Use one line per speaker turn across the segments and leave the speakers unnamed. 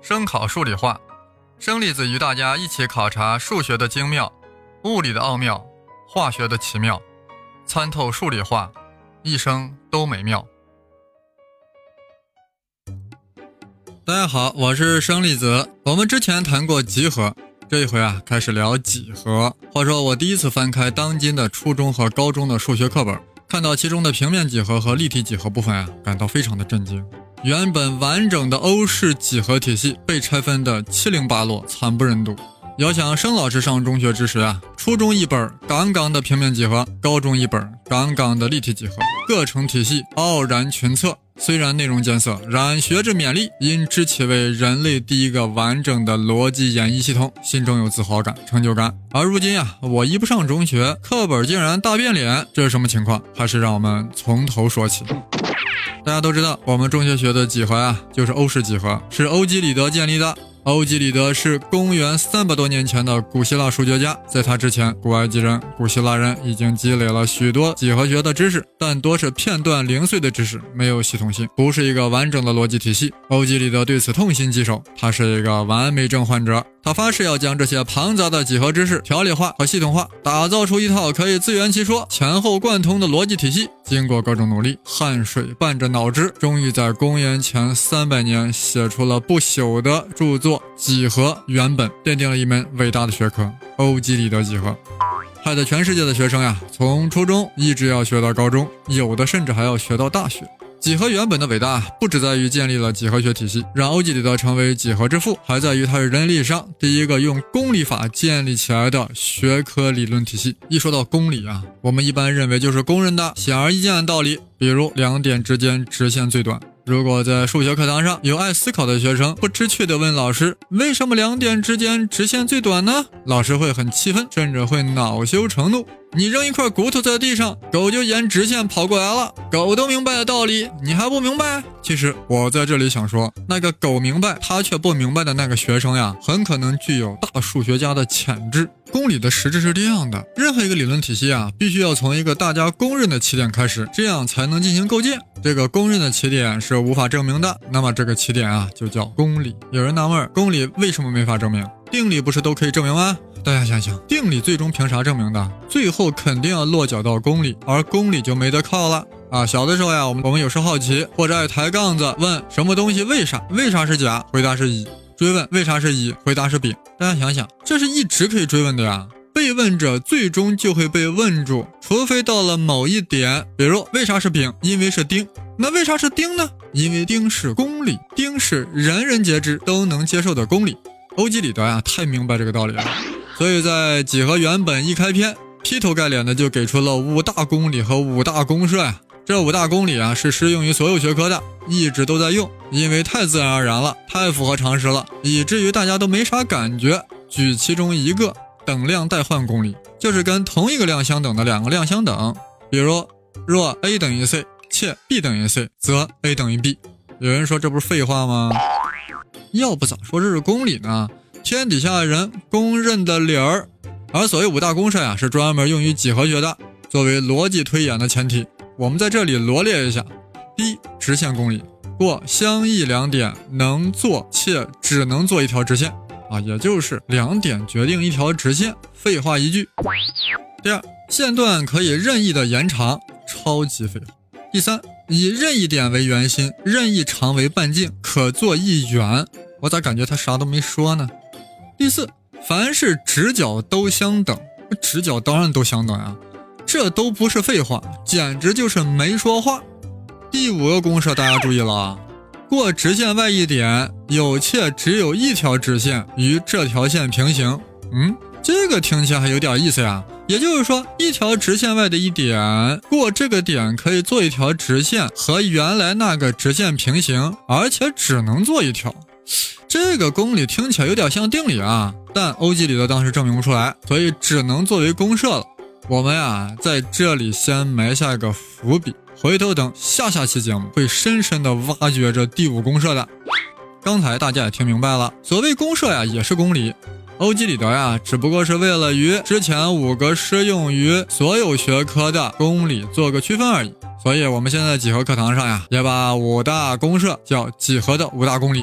声考数理化，生粒子与大家一起考察数学的精妙、物理的奥妙、化学的奇妙，参透数理化，一生都美妙。大家好，我是生粒子。我们之前谈过集合，这一回啊开始聊几何。话说我第一次翻开当今的初中和高中的数学课本。看到其中的平面几何和立体几何部分啊，感到非常的震惊。原本完整的欧式几何体系被拆分的七零八落，惨不忍睹。遥想生老师上中学之时啊，初中一本杠杠的平面几何，高中一本杠杠的立体几何，各成体系，傲然群策。虽然内容艰涩，然学之勉励，因知其为人类第一个完整的逻辑演绎系统，心中有自豪感、成就感。而如今呀，我一不上中学，课本竟然大变脸，这是什么情况？还是让我们从头说起。大家都知道，我们中学学的几何啊，就是欧式几何，是欧几里得建立的。欧几里得是公元三百多年前的古希腊数学家，在他之前，古埃及人、古希腊人已经积累了许多几何学的知识，但多是片段零碎的知识，没有系统性，不是一个完整的逻辑体系。欧几里得对此痛心疾首，他是一个完美症患者。他发誓要将这些庞杂的几何知识条理化和系统化，打造出一套可以自圆其说、前后贯通的逻辑体系。经过各种努力，汗水伴着脑汁，终于在公元前三百年写出了不朽的著作《几何原本》，奠定了一门伟大的学科——欧几里得几何，害得全世界的学生呀，从初中一直要学到高中，有的甚至还要学到大学。几何原本的伟大不只在于建立了几何学体系，让欧几里得成为几何之父，还在于他是人类历史上第一个用公理法建立起来的学科理论体系。一说到公理啊，我们一般认为就是公认的显而易见的道理，比如两点之间直线最短。如果在数学课堂上有爱思考的学生不知趣地问老师：“为什么两点之间直线最短呢？”老师会很气愤，甚至会恼羞成怒。你扔一块骨头在地上，狗就沿直线跑过来了。狗都明白的道理，你还不明白？其实我在这里想说，那个狗明白，他却不明白的那个学生呀，很可能具有大数学家的潜质。公理的实质是这样的：任何一个理论体系啊，必须要从一个大家公认的起点开始，这样才能进行构建。这个公认的起点是无法证明的，那么这个起点啊，就叫公理。有人纳闷，公理为什么没法证明？定理不是都可以证明吗？大家想想，定理最终凭啥证明的？最后肯定要落脚到公理，而公理就没得靠了啊！小的时候呀，我们我们有时好奇，或者爱抬杠子，问什么东西为啥？为啥是甲？回答是乙。追问为啥是乙？回答是丙。大家想想，这是一直可以追问的呀。被问者最终就会被问住，除非到了某一点，比如为啥是丙？因为是丁。那为啥是丁呢？因为丁是公理，丁是人人皆知都能接受的公理。欧几里得呀，太明白这个道理了。所以在几何原本一开篇，劈头盖脸的就给出了五大公理和五大公设呀。这五大公理啊，是适用于所有学科的，一直都在用，因为太自然而然了，太符合常识了，以至于大家都没啥感觉。举其中一个，等量代换公理，就是跟同一个量相等的两个量相等。比如，若 a 等于 c，且 b 等于 c，则 a 等于 b。有人说这不是废话吗？要不咋说这是公理呢？天底下人公认的理儿，而所谓五大公式呀，是专门用于几何学的，作为逻辑推演的前提。我们在这里罗列一下：第一，直线公理，过相异两点能做且只能做一条直线啊，也就是两点决定一条直线。废话一句。第二，线段可以任意的延长，超级废话。第三，以任意点为圆心，任意长为半径，可做一圆。我咋感觉他啥都没说呢？第四，凡是直角都相等，直角当然都相等呀，这都不是废话，简直就是没说话。第五个公式大家注意了啊，过直线外一点，有且只有一条直线与这条线平行。嗯，这个听起来还有点意思呀。也就是说，一条直线外的一点，过这个点可以做一条直线和原来那个直线平行，而且只能做一条。这个公理听起来有点像定理啊，但欧几里得当时证明不出来，所以只能作为公设了。我们呀，在这里先埋下个伏笔，回头等下下期节目会深深的挖掘这第五公社的。刚才大家也听明白了，所谓公社呀，也是公理。欧几里得呀，只不过是为了与之前五个适用于所有学科的公理做个区分而已。所以，我们现在几何课堂上呀，也把五大公社叫几何的五大公理。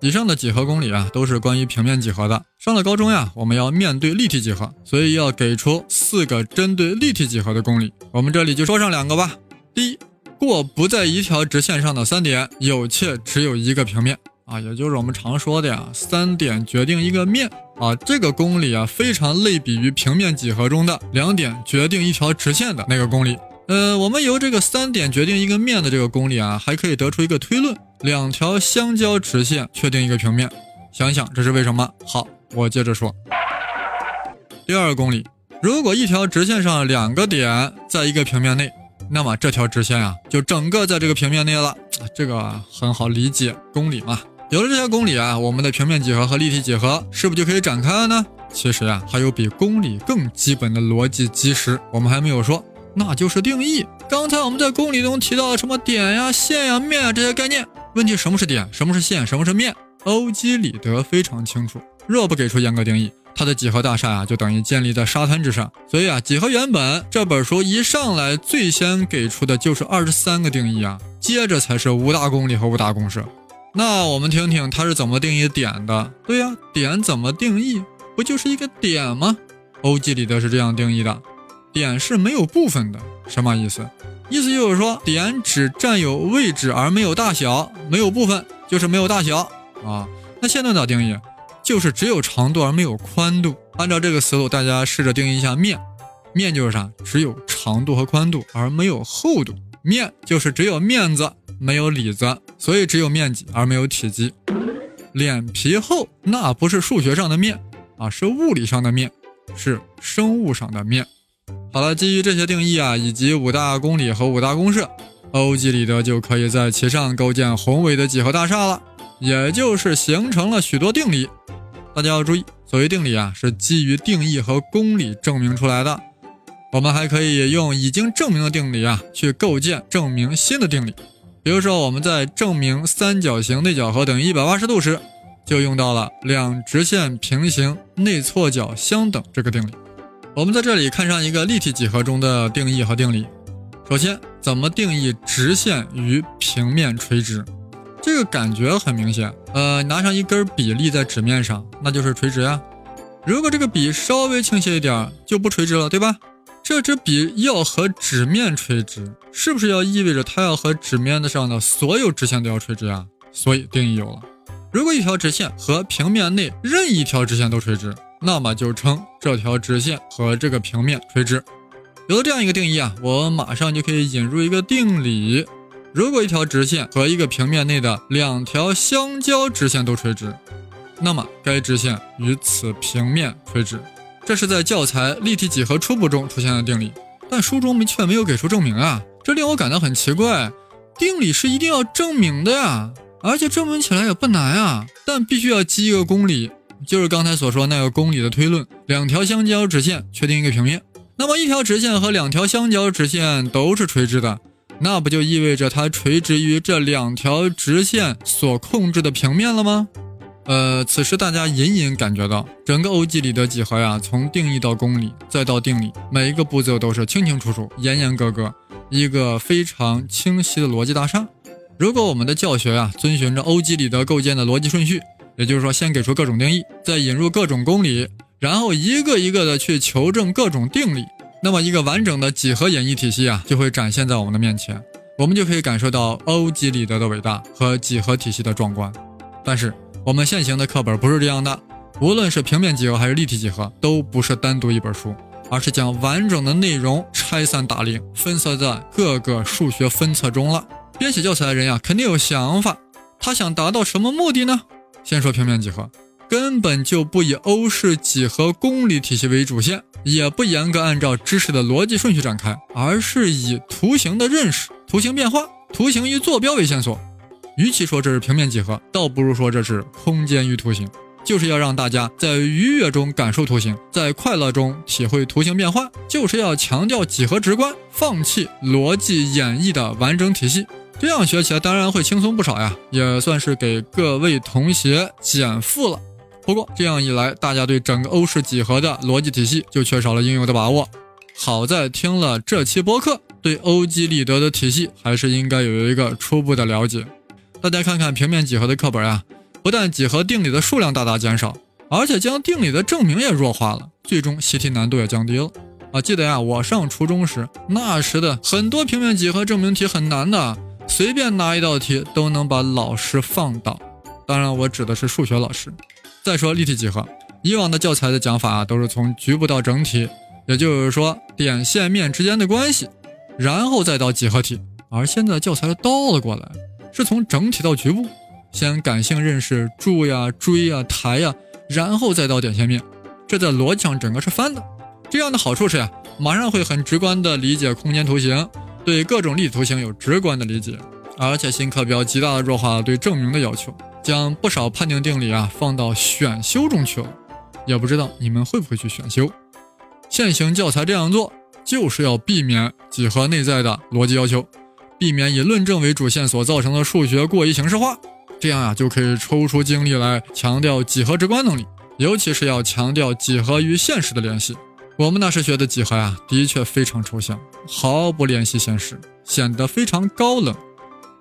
以上的几何公理啊，都是关于平面几何的。上了高中呀，我们要面对立体几何，所以要给出四个针对立体几何的公理。我们这里就说上两个吧。第一，过不在一条直线上的三点，有且只有一个平面啊，也就是我们常说的呀，三点决定一个面啊。这个公理啊，非常类比于平面几何中的两点决定一条直线的那个公理。呃，我们由这个三点决定一个面的这个公理啊，还可以得出一个推论：两条相交直线确定一个平面。想想这是为什么？好，我接着说。第二公理，如果一条直线上两个点在一个平面内，那么这条直线呀就整个在这个平面内了。这个很好理解，公理嘛。有了这些公理啊，我们的平面几何和立体几何是不是就可以展开了呢？其实呀，还有比公理更基本的逻辑基石，我们还没有说。那就是定义。刚才我们在公理中提到了什么点呀、线呀、面啊这些概念。问题什么是点？什么是线？什么是面？欧几里得非常清楚。若不给出严格定义，他的几何大厦呀就等于建立在沙滩之上。所以啊，几何原本这本书一上来最先给出的就是二十三个定义啊，接着才是五大公理和五大公式。那我们听听他是怎么定义点的？对呀，点怎么定义？不就是一个点吗？欧几里得是这样定义的。点是没有部分的，什么意思？意思就是说，点只占有位置而没有大小，没有部分就是没有大小啊。那线段咋定义？就是只有长度而没有宽度。按照这个思路，大家试着定义一下面。面就是啥？只有长度和宽度而没有厚度。面就是只有面子没有里子，所以只有面积而没有体积。脸皮厚那不是数学上的面啊，是物理上的面，是生物上的面。好了，基于这些定义啊，以及五大公理和五大公式，欧几里得就可以在其上构建宏伟的几何大厦了，也就是形成了许多定理。大家要注意，所谓定理啊，是基于定义和公理证明出来的。我们还可以用已经证明的定理啊，去构建证明新的定理。比如说，我们在证明三角形内角和等于一百八十度时，就用到了两直线平行内错角相等这个定理。我们在这里看上一个立体几何中的定义和定理。首先，怎么定义直线与平面垂直？这个感觉很明显。呃，拿上一根笔立在纸面上，那就是垂直呀。如果这个笔稍微倾斜一点，就不垂直了，对吧？这支笔要和纸面垂直，是不是要意味着它要和纸面的上的所有直线都要垂直呀？所以定义有了：如果一条直线和平面内任意一条直线都垂直。那么就称这条直线和这个平面垂直。有了这样一个定义啊，我马上就可以引入一个定理：如果一条直线和一个平面内的两条相交直线都垂直，那么该直线与此平面垂直。这是在教材《立体几何初步》中出现的定理，但书中却没有给出证明啊，这令我感到很奇怪。定理是一定要证明的呀，而且证明起来也不难啊，但必须要积一个公理。就是刚才所说那个公理的推论，两条相交直线确定一个平面。那么一条直线和两条相交直线都是垂直的，那不就意味着它垂直于这两条直线所控制的平面了吗？呃，此时大家隐隐感觉到，整个欧几里得几何呀，从定义到公理再到定理，每一个步骤都是清清楚楚、严严格格，一个非常清晰的逻辑大厦。如果我们的教学呀，遵循着欧几里得构建的逻辑顺序。也就是说，先给出各种定义，再引入各种公理，然后一个一个的去求证各种定理，那么一个完整的几何演绎体系啊，就会展现在我们的面前，我们就可以感受到欧几里得的伟大和几何体系的壮观。但是我们现行的课本不是这样的，无论是平面几何还是立体几何，都不是单独一本书，而是将完整的内容拆散打零，分散在各个数学分册中了。编写教材的人呀，肯定有想法，他想达到什么目的呢？先说平面几何，根本就不以欧式几何公理体系为主线，也不严格按照知识的逻辑顺序展开，而是以图形的认识、图形变化、图形与坐标为线索。与其说这是平面几何，倒不如说这是空间与图形，就是要让大家在愉悦中感受图形，在快乐中体会图形变化，就是要强调几何直观，放弃逻辑演绎的完整体系。这样学起来当然会轻松不少呀，也算是给各位同学减负了。不过这样一来，大家对整个欧式几何的逻辑体系就缺少了应有的把握。好在听了这期播客，对欧几里得的体系还是应该有一个初步的了解。大家看看平面几何的课本呀，不但几何定理的数量大大减少，而且将定理的证明也弱化了，最终习题难度也降低了。啊，记得呀，我上初中时，那时的很多平面几何证明题很难的，随便拿一道题都能把老师放倒。当然，我指的是数学老师。再说立体几何，以往的教材的讲法啊，都是从局部到整体，也就是说点线面之间的关系，然后再到几何体。而现在教材倒了过来，是从整体到局部，先感性认识柱呀、锥呀、台呀，然后再到点线面，这在逻辑上整个是翻的。这样的好处是呀，马上会很直观的理解空间图形，对各种立体图形有直观的理解，而且新课标极大的弱化了对证明的要求。将不少判定定理啊放到选修中去了，也不知道你们会不会去选修。现行教材这样做，就是要避免几何内在的逻辑要求，避免以论证为主线所造成的数学过于形式化。这样啊，就可以抽出精力来强调几何直观能力，尤其是要强调几何与现实的联系。我们那时学的几何呀，的确非常抽象，毫不联系现实，显得非常高冷。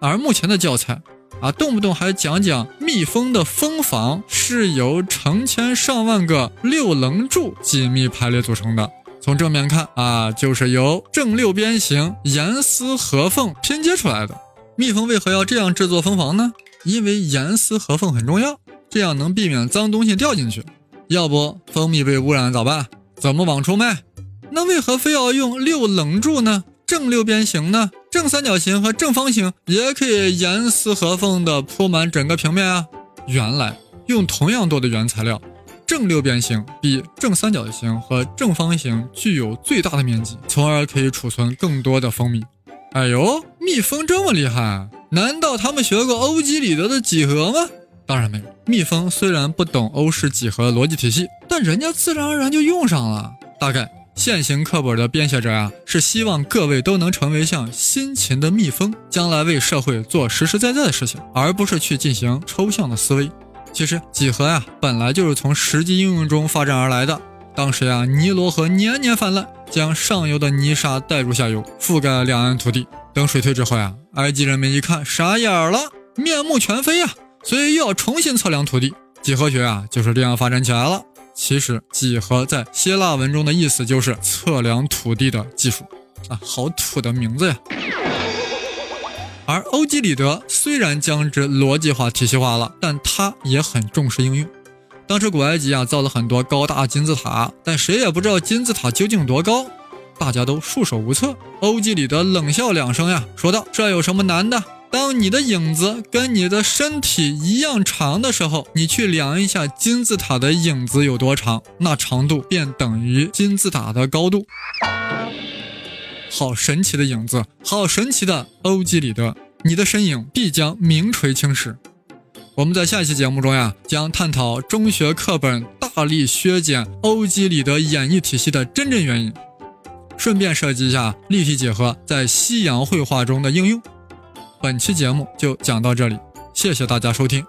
而目前的教材。啊，动不动还讲讲蜜蜂的蜂房是由成千上万个六棱柱紧密排列组成的。从正面看啊，就是由正六边形严丝合缝拼接出来的。蜜蜂为何要这样制作蜂房呢？因为严丝合缝很重要，这样能避免脏东西掉进去。要不蜂蜜被污染咋办？怎么往出卖？那为何非要用六棱柱呢？正六边形呢？正三角形和正方形也可以严丝合缝地铺满整个平面啊！原来用同样多的原材料，正六边形比正三角形和正方形具有最大的面积，从而可以储存更多的蜂蜜。哎呦，蜜蜂这么厉害？难道他们学过欧几里得的几何吗？当然没有。蜜蜂虽然不懂欧式几何逻辑体系，但人家自然而然就用上了。大概。现行课本的编写者啊，是希望各位都能成为像辛勤的蜜蜂，将来为社会做实实在在的事情，而不是去进行抽象的思维。其实几何呀，本来就是从实际应用中发展而来的。当时呀，尼罗河年年泛滥，将上游的泥沙带入下游，覆盖两岸土地。等水退之后呀，埃及人们一看傻眼了，面目全非呀，所以又要重新测量土地。几何学啊，就是这样发展起来了。其实几何在希腊文中的意思就是测量土地的技术啊，好土的名字呀。而欧几里得虽然将之逻辑化、体系化了，但他也很重视应用。当时古埃及啊造了很多高大金字塔，但谁也不知道金字塔究竟多高，大家都束手无策。欧几里得冷笑两声呀，说道：“这有什么难的？”当你的影子跟你的身体一样长的时候，你去量一下金字塔的影子有多长，那长度便等于金字塔的高度。好神奇的影子，好神奇的欧几里得，你的身影必将名垂青史。我们在下一期节目中呀，将探讨中学课本大力削减欧几里得演绎体系的真正原因，顺便涉及一下立体几何在西洋绘画中的应用。本期节目就讲到这里，谢谢大家收听。